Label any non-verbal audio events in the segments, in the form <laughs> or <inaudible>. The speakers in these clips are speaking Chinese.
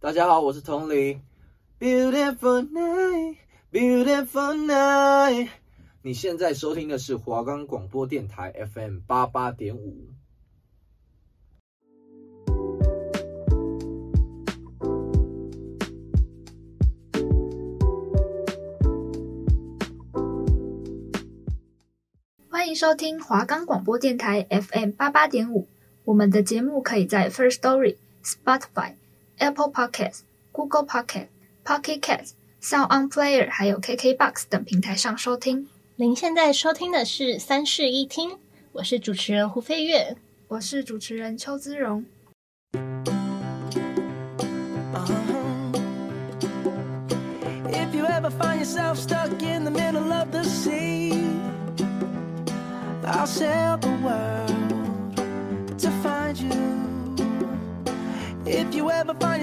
大家好，我是同理。Beautiful night, beautiful night。你现在收听的是华冈广播电台 FM 八八点五。欢迎收听华冈广播电台 FM 八八点五。我们的节目可以在 First Story、Spotify、Apple Podcasts、Google Podcasts、Pocket Casts、Sound On Player 还有 KKBox 等平台上收听。您现在收听的是三室一厅，我是主持人胡飞月，我是主持人邱姿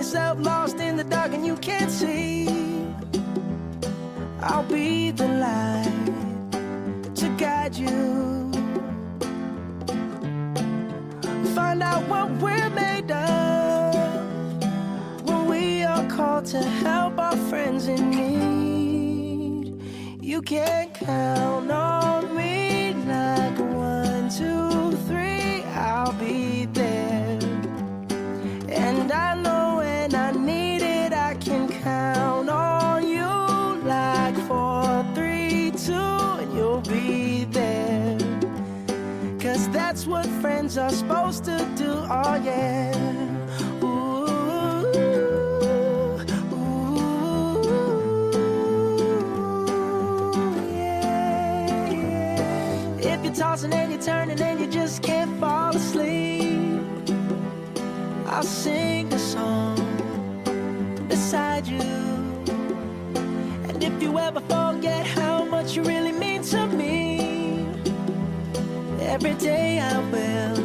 yourself lost in the dark and you can't see. I'll be the light to guide you. Find out what we're made of when we are called to help our friends in need. You can count on. things are supposed to do. Oh yeah. Ooh, ooh, yeah. If you're Tossing and you're turning and you just can't fall asleep. I'll sing a song beside you. And if you ever forget how much you really mean to me, every day I will.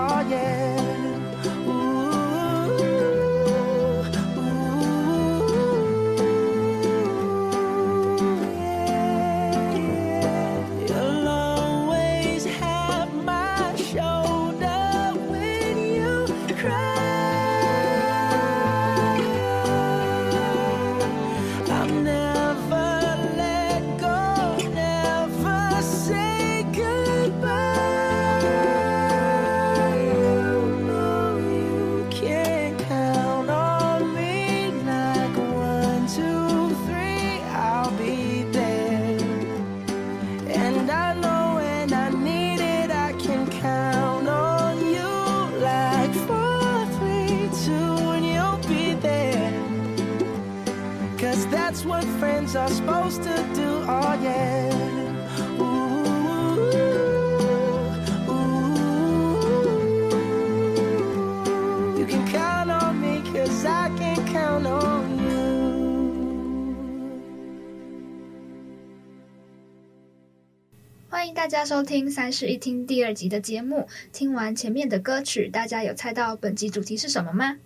Oh yeah. 蓉。欢迎大家收听三室一厅第二集的节目。听完前面的歌曲，大家有猜到本集主题是什么吗？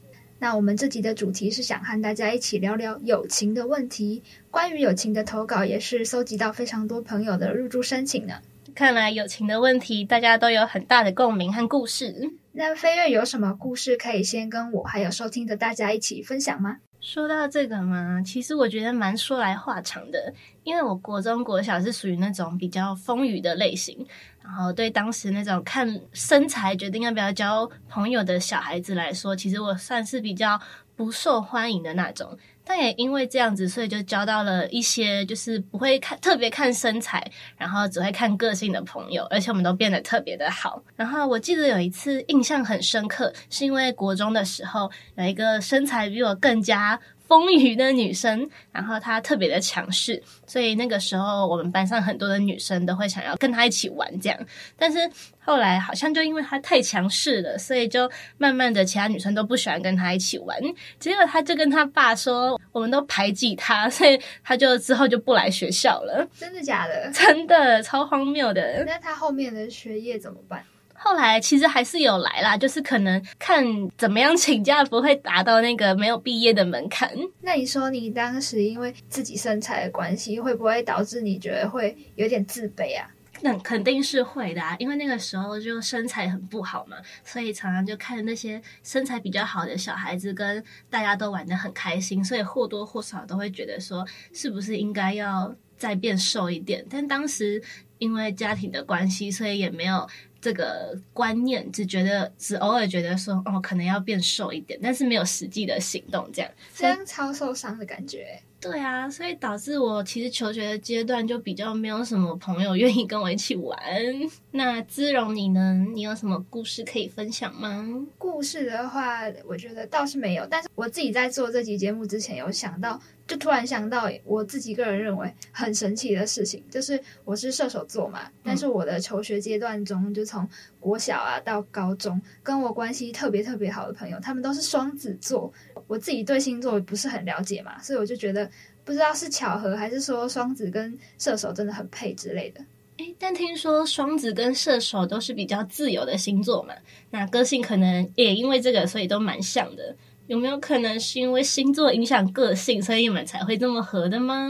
那我们这集的主题是想和大家一起聊聊友情的问题。关于友情的投稿，也是搜集到非常多朋友的入驻申请呢。看来友情的问题，大家都有很大的共鸣和故事。那飞跃有什么故事可以先跟我还有收听的大家一起分享吗？说到这个嘛，其实我觉得蛮说来话长的，因为我国中国小是属于那种比较风雨的类型，然后对当时那种看身材决定要不要交朋友的小孩子来说，其实我算是比较不受欢迎的那种。但也因为这样子，所以就交到了一些就是不会看特别看身材，然后只会看个性的朋友，而且我们都变得特别的好。然后我记得有一次印象很深刻，是因为国中的时候有一个身材比我更加丰腴的女生，然后她特别的强势，所以那个时候我们班上很多的女生都会想要跟她一起玩这样。但是后来好像就因为她太强势了，所以就慢慢的其他女生都不喜欢跟她一起玩。结果她就跟她爸说，我们都排挤她，所以她就之后就不来学校了。真的假的？真的，超荒谬的。那她后面的学业怎么办？后来其实还是有来啦，就是可能看怎么样请假不会达到那个没有毕业的门槛。那你说你当时因为自己身材的关系，会不会导致你觉得会有点自卑啊？那肯定是会的啊，因为那个时候就身材很不好嘛，所以常常就看那些身材比较好的小孩子跟大家都玩的很开心，所以或多或少都会觉得说，是不是应该要再变瘦一点？但当时因为家庭的关系，所以也没有。这个观念只觉得，只偶尔觉得说，哦，可能要变瘦一点，但是没有实际的行动，这样，这样超受伤的感觉。对啊，所以导致我其实求学的阶段就比较没有什么朋友愿意跟我一起玩。那姿荣你呢？你有什么故事可以分享吗？故事的话，我觉得倒是没有。但是我自己在做这期节目之前，有想到，就突然想到我自己个人认为很神奇的事情，就是我是射手座嘛，但是我的求学阶段中，就从国小啊到高中，跟我关系特别特别好的朋友，他们都是双子座。我自己对星座不是很了解嘛，所以我就觉得不知道是巧合还是说双子跟射手真的很配之类的。诶，但听说双子跟射手都是比较自由的星座嘛，那个性可能也因为这个，所以都蛮像的。有没有可能是因为星座影响个性，所以你们才会这么合的吗？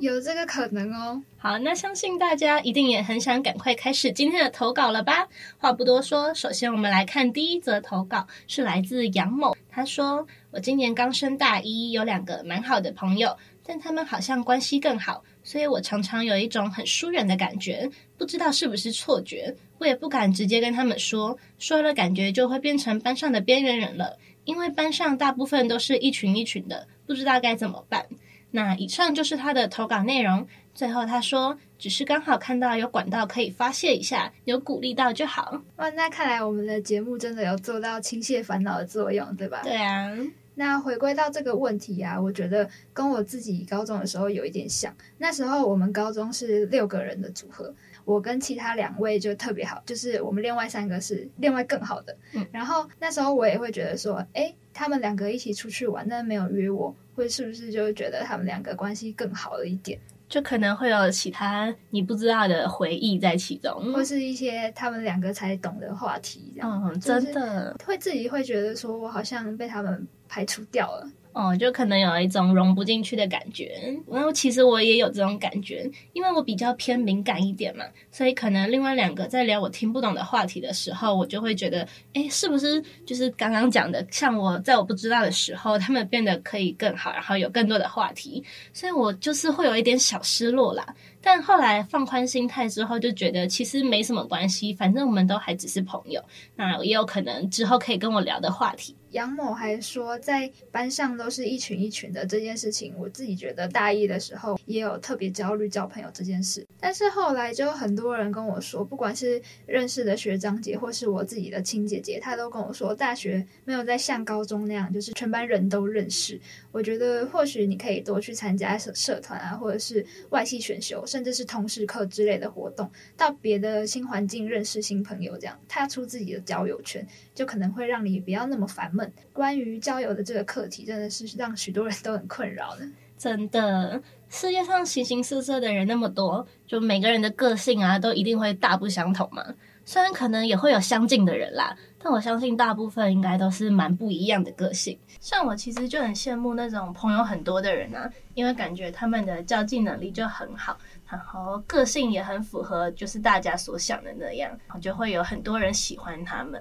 有这个可能哦。好，那相信大家一定也很想赶快开始今天的投稿了吧？话不多说，首先我们来看第一则投稿，是来自杨某。他说：“我今年刚升大一，有两个蛮好的朋友，但他们好像关系更好，所以我常常有一种很疏远的感觉，不知道是不是错觉。我也不敢直接跟他们说，说了感觉就会变成班上的边缘人了。”因为班上大部分都是一群一群的，不知道该怎么办。那以上就是他的投稿内容。最后他说，只是刚好看到有管道可以发泄一下，有鼓励到就好。哇，那看来我们的节目真的有做到倾泻烦恼的作用，对吧？对啊。那回归到这个问题啊，我觉得跟我自己高中的时候有一点像。那时候我们高中是六个人的组合。我跟其他两位就特别好，就是我们另外三个是另外更好的。嗯，然后那时候我也会觉得说，诶，他们两个一起出去玩，但没有约我，会是不是就觉得他们两个关系更好了一点？就可能会有其他你不知道的回忆在其中，或是一些他们两个才懂的话题，这样。嗯，真的会自己会觉得说我好像被他们排除掉了。哦，就可能有一种融不进去的感觉。然后其实我也有这种感觉，因为我比较偏敏感一点嘛，所以可能另外两个在聊我听不懂的话题的时候，我就会觉得，诶，是不是就是刚刚讲的，像我在我不知道的时候，他们变得可以更好，然后有更多的话题，所以我就是会有一点小失落啦。但后来放宽心态之后，就觉得其实没什么关系，反正我们都还只是朋友，那也有可能之后可以跟我聊的话题。杨某还说，在班上都是一群一群的这件事情，我自己觉得大一的时候也有特别焦虑交朋友这件事。但是后来就很多人跟我说，不管是认识的学长姐，或是我自己的亲姐姐，她都跟我说，大学没有再像高中那样，就是全班人都认识。我觉得或许你可以多去参加社社团啊，或者是外系选修，甚至是通识课之类的活动，到别的新环境认识新朋友，这样踏出自己的交友圈，就可能会让你不要那么烦闷。关于交友的这个课题，真的是让许多人都很困扰的。真的，世界上形形色色的人那么多，就每个人的个性啊，都一定会大不相同嘛。虽然可能也会有相近的人啦，但我相信大部分应该都是蛮不一样的个性。像我其实就很羡慕那种朋友很多的人啊，因为感觉他们的交际能力就很好，然后个性也很符合，就是大家所想的那样，就会有很多人喜欢他们。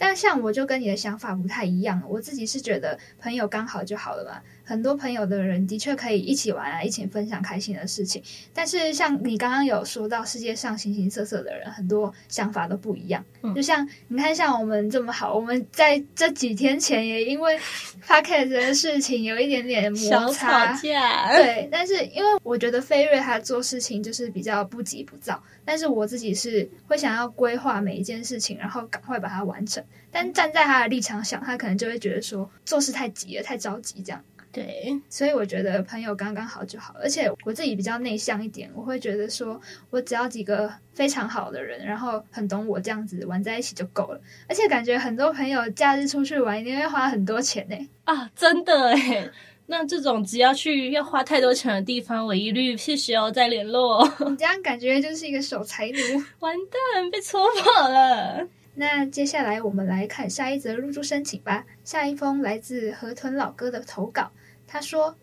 但像我就跟你的想法不太一样，我自己是觉得朋友刚好就好了嘛。很多朋友的人的确可以一起玩啊，一起分享开心的事情。但是像你刚刚有说到，世界上形形色色的人，很多想法都不一样。嗯、就像你看，像我们这么好，我们在这几天前也因为 <laughs> Podcast 的事情有一点点摩擦。吵架。<laughs> 对，但是因为我觉得飞瑞他做事情就是比较不急不躁，但是我自己是会想要规划每一件事情，然后赶快把它完成。但站在他的立场想，他可能就会觉得说做事太急了，太着急这样。对，所以我觉得朋友刚刚好就好。而且我自己比较内向一点，我会觉得说我只要几个非常好的人，然后很懂我这样子玩在一起就够了。而且感觉很多朋友假日出去玩一定会花很多钱呢。啊，真的诶。那这种只要去要花太多钱的地方，我一律必须要再联络。你这样感觉就是一个守财奴，完蛋，被戳破了。<laughs> 那接下来我们来看下一则入住申请吧。下一封来自河豚老哥的投稿，他说：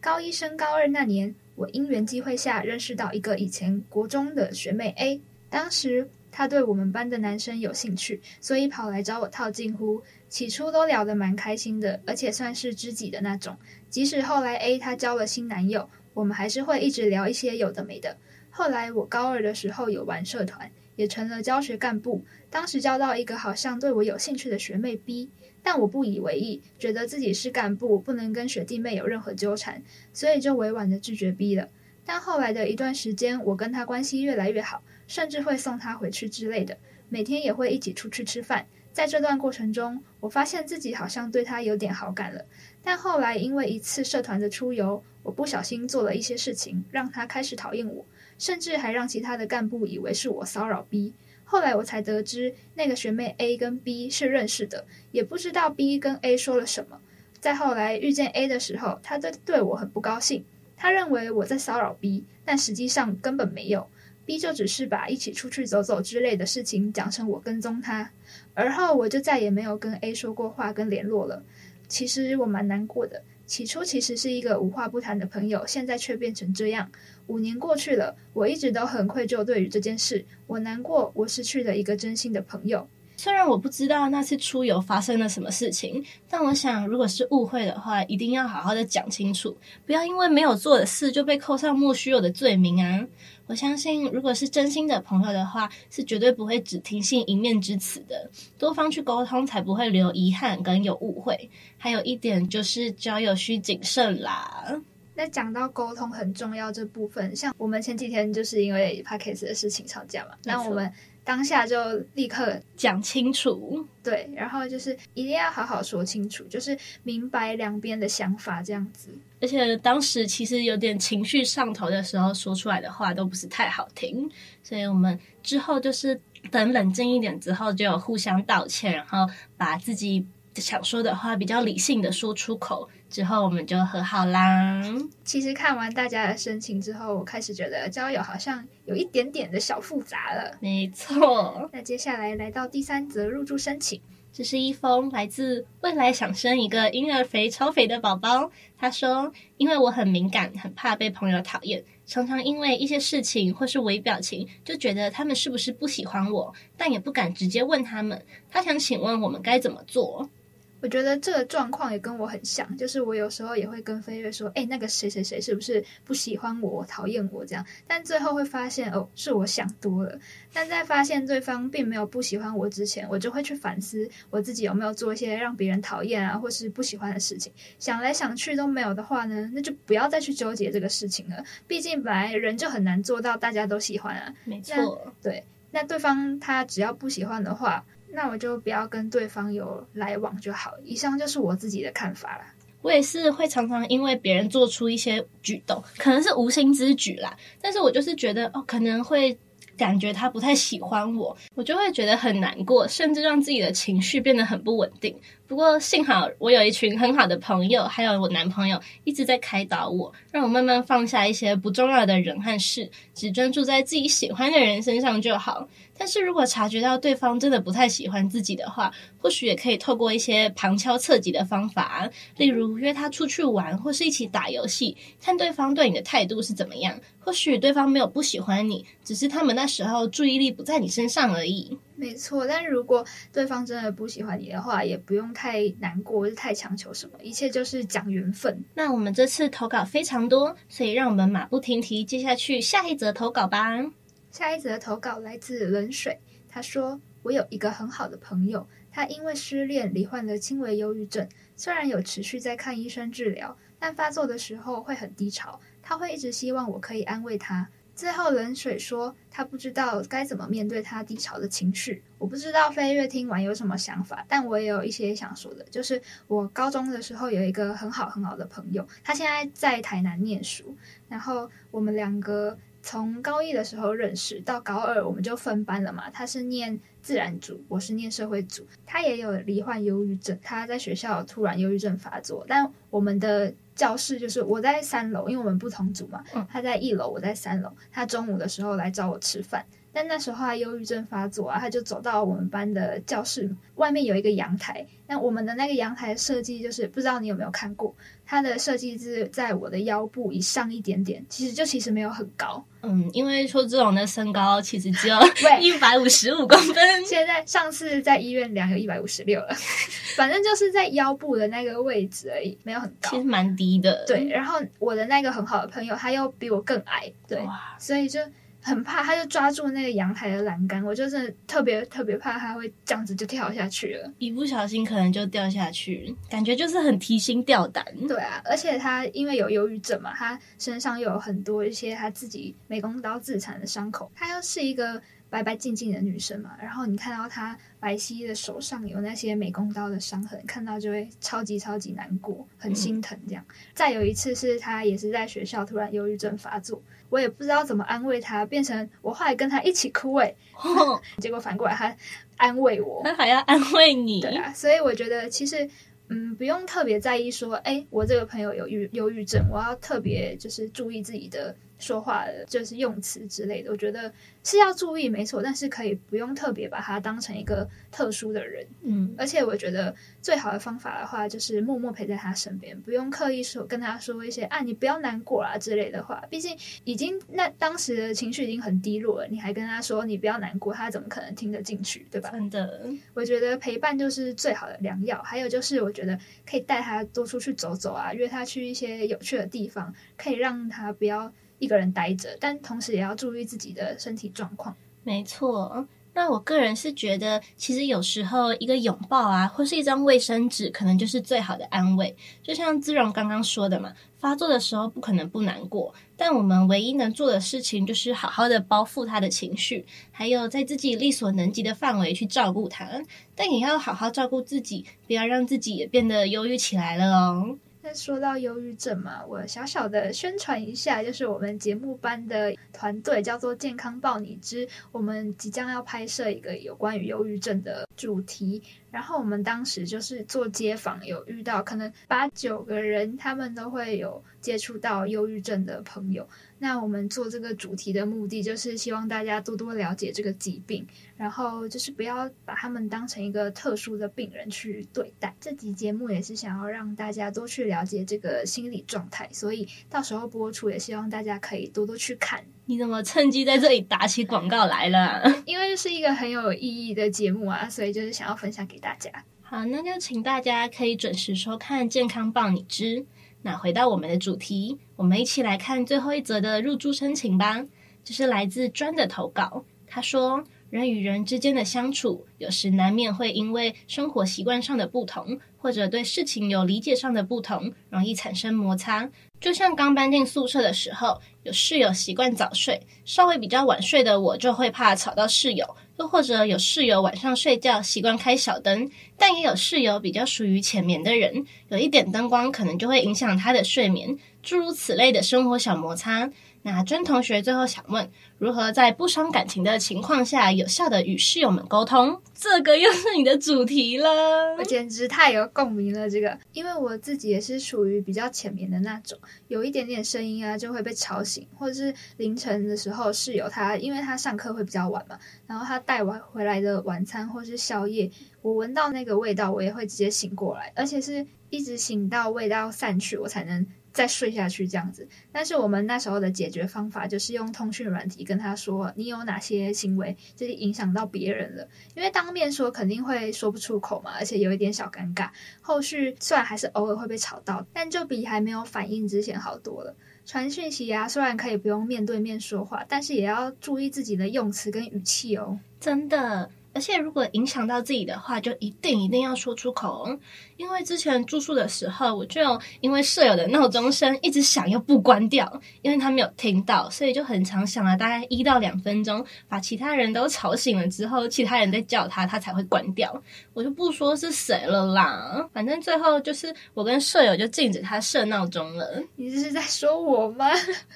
高一升高二那年，我因缘际会下认识到一个以前国中的学妹 A，当时她对我们班的男生有兴趣，所以跑来找我套近乎。起初都聊得蛮开心的，而且算是知己的那种。即使后来 A 她交了新男友，我们还是会一直聊一些有的没的。后来我高二的时候有玩社团，也成了教学干部。当时交到一个好像对我有兴趣的学妹 B，但我不以为意，觉得自己是干部，不能跟学弟妹有任何纠缠，所以就委婉的拒绝 B 了。但后来的一段时间，我跟他关系越来越好，甚至会送他回去之类的，每天也会一起出去吃饭。在这段过程中，我发现自己好像对他有点好感了。但后来因为一次社团的出游，我不小心做了一些事情，让他开始讨厌我，甚至还让其他的干部以为是我骚扰 B。后来我才得知，那个学妹 A 跟 B 是认识的，也不知道 B 跟 A 说了什么。再后来遇见 A 的时候，他对对我很不高兴，他认为我在骚扰 B，但实际上根本没有。B 就只是把一起出去走走之类的事情讲成我跟踪他。而后我就再也没有跟 A 说过话跟联络了。其实我蛮难过的。起初其实是一个无话不谈的朋友，现在却变成这样。五年过去了，我一直都很愧疚对于这件事。我难过，我失去了一个真心的朋友。虽然我不知道那次出游发生了什么事情，但我想，如果是误会的话，一定要好好的讲清楚，不要因为没有做的事就被扣上莫须有的罪名啊！我相信，如果是真心的朋友的话，是绝对不会只听信一面之词的，多方去沟通，才不会留遗憾跟有误会。还有一点就是，交友需谨慎啦。那讲到沟通很重要这部分，像我们前几天就是因为 Podcast 的事情吵架嘛，那我们。当下就立刻讲清楚，对，然后就是一定要好好说清楚，就是明白两边的想法这样子。而且当时其实有点情绪上头的时候，说出来的话都不是太好听，所以我们之后就是等冷静一点之后，就有互相道歉，然后把自己想说的话比较理性的说出口。之后我们就和好啦。其实看完大家的申请之后，我开始觉得交友好像有一点点的小复杂了。没错。那接下来来到第三则入住申请，这是一封来自未来想生一个婴儿肥超肥的宝宝。他说：“因为我很敏感，很怕被朋友讨厌，常常因为一些事情或是微表情，就觉得他们是不是不喜欢我，但也不敢直接问他们。他想请问我们该怎么做？”我觉得这个状况也跟我很像，就是我有时候也会跟飞跃说：“哎，那个谁谁谁是不是不喜欢我、讨厌我这样？”但最后会发现，哦，是我想多了。但在发现对方并没有不喜欢我之前，我就会去反思我自己有没有做一些让别人讨厌啊，或是不喜欢的事情。想来想去都没有的话呢，那就不要再去纠结这个事情了。毕竟本来人就很难做到大家都喜欢啊。没错，对。那对方他只要不喜欢的话。那我就不要跟对方有来往就好。以上就是我自己的看法啦。我也是会常常因为别人做出一些举动，可能是无心之举啦，但是我就是觉得哦，可能会感觉他不太喜欢我，我就会觉得很难过，甚至让自己的情绪变得很不稳定。不过幸好我有一群很好的朋友，还有我男朋友一直在开导我，让我慢慢放下一些不重要的人和事，只专注在自己喜欢的人身上就好。但是如果察觉到对方真的不太喜欢自己的话，或许也可以透过一些旁敲侧击的方法，例如约他出去玩，或是一起打游戏，看对方对你的态度是怎么样。或许对方没有不喜欢你，只是他们那时候注意力不在你身上而已。没错，但如果对方真的不喜欢你的话，也不用太难过，或是太强求什么，一切就是讲缘分。那我们这次投稿非常多，所以让我们马不停蹄接下去下一则投稿吧。下一则投稿来自冷水，他说：“我有一个很好的朋友，他因为失恋罹患了轻微忧郁症，虽然有持续在看医生治疗，但发作的时候会很低潮。他会一直希望我可以安慰他，最后冷水说他不知道该怎么面对他低潮的情绪。我不知道飞跃听完有什么想法，但我也有一些想说的，就是我高中的时候有一个很好很好的朋友，他现在在台南念书，然后我们两个。从高一的时候认识到高二，我们就分班了嘛。他是念自然组，我是念社会组。他也有罹患忧郁症，他在学校突然忧郁症发作。但我们的教室就是我在三楼，因为我们不同组嘛。他在一楼，我在三楼。他中午的时候来找我吃饭。但那时候他忧郁症发作啊，他就走到我们班的教室外面有一个阳台。那我们的那个阳台设计就是不知道你有没有看过，它的设计是在我的腰部以上一点点，其实就其实没有很高。嗯，因为说这种的身高其实只有 <laughs> 一百五十五公分。<laughs> 现在上次在医院量有一百五十六了，<laughs> 反正就是在腰部的那个位置而已，没有很高，其实蛮低的。对，然后我的那个很好的朋友他又比我更矮，对，所以就。很怕，他就抓住那个阳台的栏杆，我就是特别特别怕他会这样子就跳下去了，一不小心可能就掉下去，感觉就是很提心吊胆。对啊，而且他因为有忧郁症嘛，他身上又有很多一些他自己美工刀自残的伤口，他又是一个白白净净的女生嘛，然后你看到她白皙的手上有那些美工刀的伤痕，看到就会超级超级难过，很心疼这样。嗯、再有一次是她也是在学校突然忧郁症发作。我也不知道怎么安慰他，变成我后来跟他一起哭诶，哦、<laughs> 结果反过来他安慰我，他还要安慰你，对啊，所以我觉得其实嗯，不用特别在意说，哎，我这个朋友有忧忧郁症，我要特别就是注意自己的。说话的就是用词之类的，我觉得是要注意，没错，但是可以不用特别把他当成一个特殊的人，嗯，而且我觉得最好的方法的话，就是默默陪在他身边，不用刻意说跟他说一些啊，你不要难过啊之类的话，毕竟已经那当时的情绪已经很低落了，你还跟他说你不要难过，他怎么可能听得进去，对吧？真的，我觉得陪伴就是最好的良药，还有就是我觉得可以带他多出去走走啊，约他去一些有趣的地方，可以让他不要。一个人待着，但同时也要注意自己的身体状况。没错，那我个人是觉得，其实有时候一个拥抱啊，或是一张卫生纸，可能就是最好的安慰。就像姿荣刚刚说的嘛，发作的时候不可能不难过，但我们唯一能做的事情，就是好好的包覆他的情绪，还有在自己力所能及的范围去照顾他。但也要好好照顾自己，不要让自己也变得忧郁起来了哦。那说到忧郁症嘛，我小小的宣传一下，就是我们节目班的团队叫做“健康报你知”，我们即将要拍摄一个有关于忧郁症的主题。然后我们当时就是做街访，有遇到可能八九个人，他们都会有接触到忧郁症的朋友。那我们做这个主题的目的，就是希望大家多多了解这个疾病，然后就是不要把他们当成一个特殊的病人去对待。这集节目也是想要让大家多去了解这个心理状态，所以到时候播出也希望大家可以多多去看。你怎么趁机在这里打起广告来了？因为是一个很有意义的节目啊，所以就是想要分享给大家。好，那就请大家可以准时收看《健康报你知》。那回到我们的主题，我们一起来看最后一则的入住申请吧。这是来自专的投稿，他说：“人与人之间的相处，有时难免会因为生活习惯上的不同，或者对事情有理解上的不同，容易产生摩擦。就像刚搬进宿舍的时候，有室友习惯早睡，稍微比较晚睡的我就会怕吵到室友。”又或者有室友晚上睡觉习惯开小灯，但也有室友比较属于浅眠的人，有一点灯光可能就会影响他的睡眠，诸如此类的生活小摩擦。那甄同学最后想问，如何在不伤感情的情况下，有效的与室友们沟通？这个又是你的主题了，我简直太有共鸣了。这个，因为我自己也是属于比较浅眠的那种，有一点点声音啊就会被吵醒，或者是凌晨的时候，室友他因为他上课会比较晚嘛，然后他带完回来的晚餐或是宵夜，我闻到那个味道，我也会直接醒过来，而且是一直醒到味道散去，我才能。再睡下去这样子，但是我们那时候的解决方法就是用通讯软体跟他说，你有哪些行为就是影响到别人了，因为当面说肯定会说不出口嘛，而且有一点小尴尬。后续虽然还是偶尔会被吵到，但就比还没有反应之前好多了。传讯息啊，虽然可以不用面对面说话，但是也要注意自己的用词跟语气哦。真的。而且如果影响到自己的话，就一定一定要说出口。因为之前住宿的时候，我就因为舍友的闹钟声一直响又不关掉，因为他没有听到，所以就很常响了大概一到两分钟，把其他人都吵醒了之后，其他人在叫他，他才会关掉。我就不说是谁了啦，反正最后就是我跟舍友就禁止他设闹钟了。你这是在说我吗？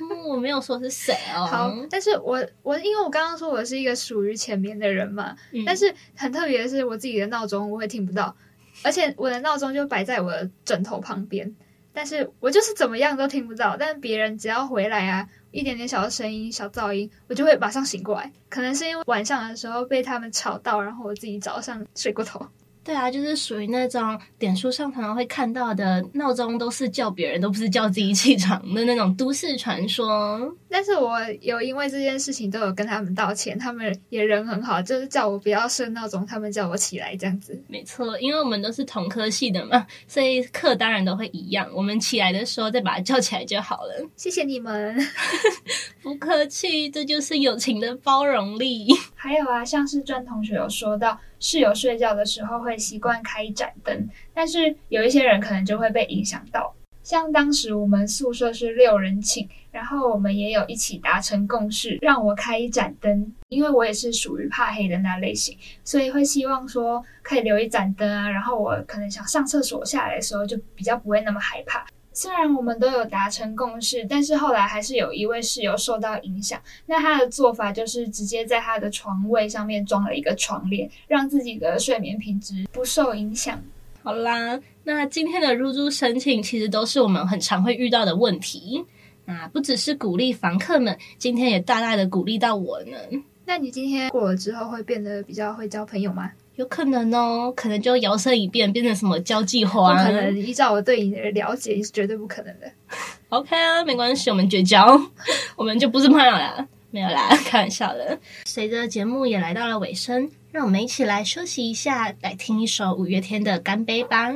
嗯，我没有说是谁哦。好，但是我我因为我刚刚说我是一个属于前面的人嘛。嗯但是很特别的是，我自己的闹钟我会听不到，而且我的闹钟就摆在我的枕头旁边，但是我就是怎么样都听不到。但别人只要回来啊，一点点小的声音、小噪音，我就会马上醒过来。可能是因为晚上的时候被他们吵到，然后我自己早上睡过头。对啊，就是属于那种点书上常常会看到的闹钟，都是叫别人，都不是叫自己起床的那种都市传说。但是我有因为这件事情都有跟他们道歉，他们也人很好，就是叫我不要设闹钟，他们叫我起来这样子。没错，因为我们都是同科系的嘛，所以课当然都会一样。我们起来的时候再把它叫起来就好了。谢谢你们，<laughs> 不客气，这就是友情的包容力。还有啊，像是专同学有说到。室友睡觉的时候会习惯开一盏灯，但是有一些人可能就会被影响到。像当时我们宿舍是六人寝，然后我们也有一起达成共识，让我开一盏灯，因为我也是属于怕黑的那类型，所以会希望说可以留一盏灯啊，然后我可能想上厕所下来的时候就比较不会那么害怕。虽然我们都有达成共识，但是后来还是有一位室友受到影响。那他的做法就是直接在他的床位上面装了一个床帘，让自己的睡眠品质不受影响。好啦，那今天的入住申请其实都是我们很常会遇到的问题。那不只是鼓励房客们，今天也大大的鼓励到我呢。那你今天过了之后会变得比较会交朋友吗？有可能哦，可能就摇身一变变成什么交际花。不可能，依照我对你的了解是绝对不可能的。<laughs> OK 啊，没关系，我们绝交，<laughs> 我们就不是朋友啦。没有啦，开玩笑的。随着节目也来到了尾声，让我们一起来休息一下，来听一首五月天的《干杯》吧。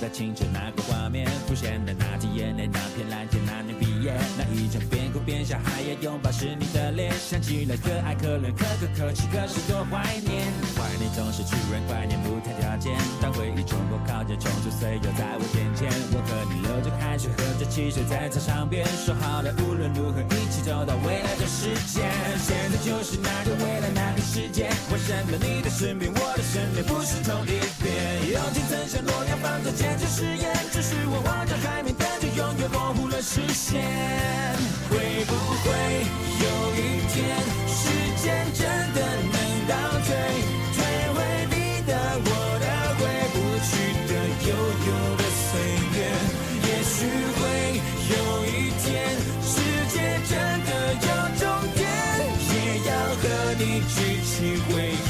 代表青春那个画面，浮现的那滴眼泪，那片蓝天，那年毕业，那一张边哭边笑还要拥抱是你的脸，想起来可爱可怜可可可泣，可是多怀念。怀念总是突然，怀念不谈条件，当回忆冲破靠近，冲出岁月在我眼前。我和你流着汗水，喝着汽水，在操场边说好了，无论如何一起走到未来的世界。现在就是那个未来那个世界，为什么你的身边，我的身边不是同一边？友情曾像诺亚方舟。坚持誓言，只是我望着海面，但却永远模糊了视线。会不会有一天，时间真的能倒退，退回你的、我的、回不去的悠悠的岁月？也许会有一天，世界真的有终点，也要和你举起回忆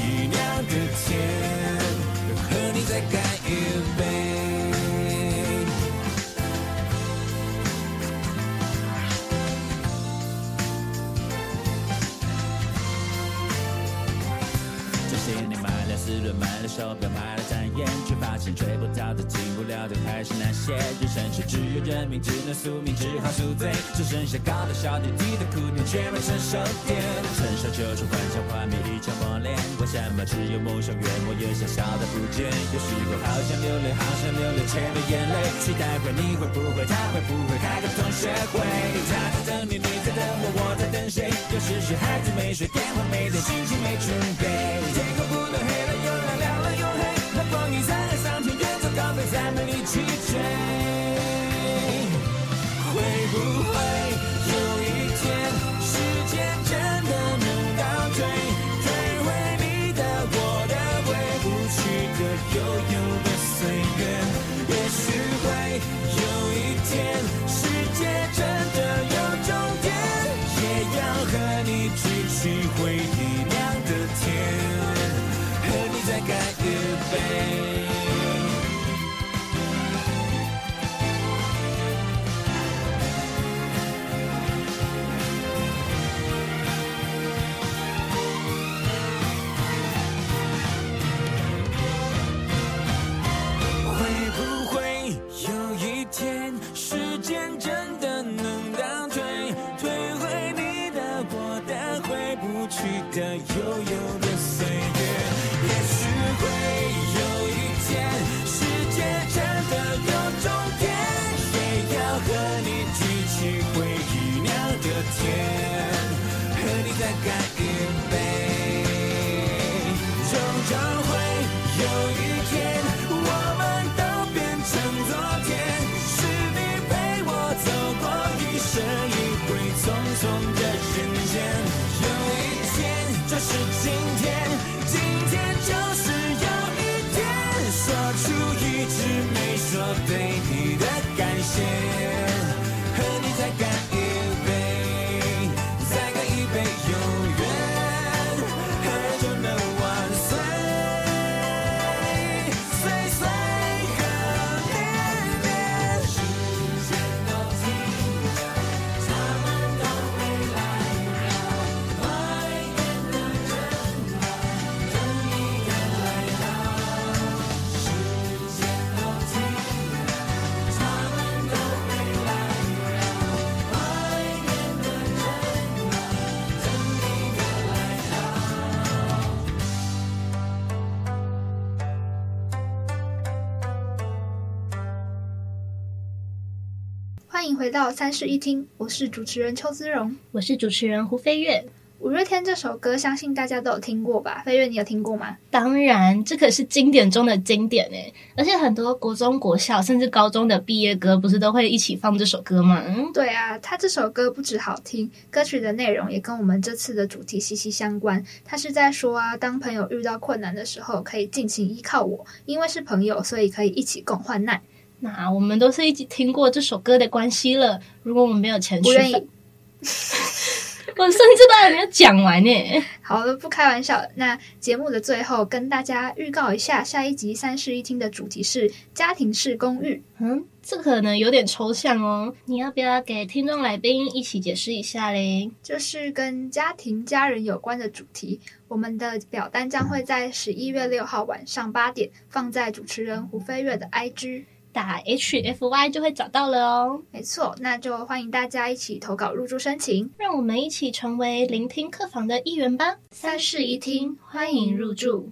人生是只有认命，只能宿命，只好宿醉。只剩下高的、小的、低的哭点，却没成熟点。成熟就是幻想画面一场磨练。为什么只有梦想越磨越小，小的不见？有时候好想流泪，好想流泪，却没眼泪。期待会，你会不会，他会不会开个同学会？他在等你，你在等我，我在等谁？有时是孩子没睡，电话没电，心情没准备。天空不断黑了。在梦里去追，会的悠悠。回到三室一厅，我是主持人邱姿荣，我是主持人胡飞月。五月天这首歌，相信大家都有听过吧？飞月，你有听过吗？当然，这可是经典中的经典诶！而且很多国中、国校甚至高中的毕业歌，不是都会一起放这首歌吗？嗯对啊，他这首歌不止好听，歌曲的内容也跟我们这次的主题息息相关。他是在说啊，当朋友遇到困难的时候，可以尽情依靠我，因为是朋友，所以可以一起共患难。那我们都是一起听过这首歌的关系了。如果我们没有钱去，<laughs> 我甚至都还没有讲完呢。好了，不开玩笑。那节目的最后，跟大家预告一下，下一集三室一厅的主题是家庭式公寓。嗯，这可能有点抽象哦。你要不要给听众来宾一起解释一下嘞？就是跟家庭、家人有关的主题。我们的表单将会在十一月六号晚上八点放在主持人胡飞月的 IG。打 H F Y 就会找到了哦。没错，那就欢迎大家一起投稿入住申请，让我们一起成为聆听客房的一员吧。三室一厅，欢迎入住。